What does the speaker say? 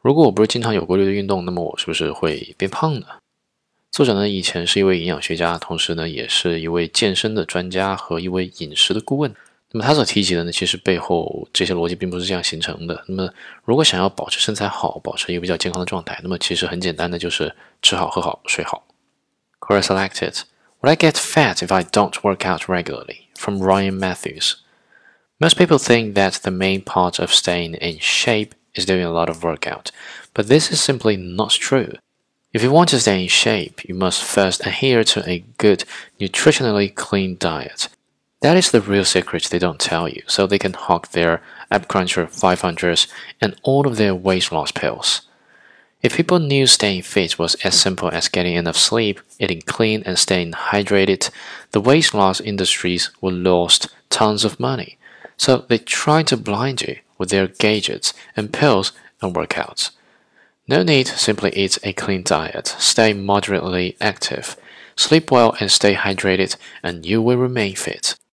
如果我不是经常有规律的运动，那么我是不是会变胖呢？作者呢，以前是一位营养学家，同时呢，也是一位健身的专家和一位饮食的顾问。那么他所提及的呢，其实背后这些逻辑并不是这样形成的。那么，如果想要保持身材好，保持一个比较健康的状态，那么其实很简单的就是吃好、喝好、睡好。Query selected. Will I get fat if I don't work out regularly? From Ryan Matthews. Most people think that the main part of staying in shape is doing a lot of workout, but this is simply not true. If you want to stay in shape, you must first adhere to a good, nutritionally clean diet. That is the real secret they don't tell you, so they can hawk their Ab Cruncher 500s and all of their weight loss pills. If people knew staying fit was as simple as getting enough sleep, eating clean, and staying hydrated, the weight loss industries would lose tons of money. So they try to blind you with their gadgets and pills and workouts. No need, simply eat a clean diet, stay moderately active, sleep well and stay hydrated, and you will remain fit.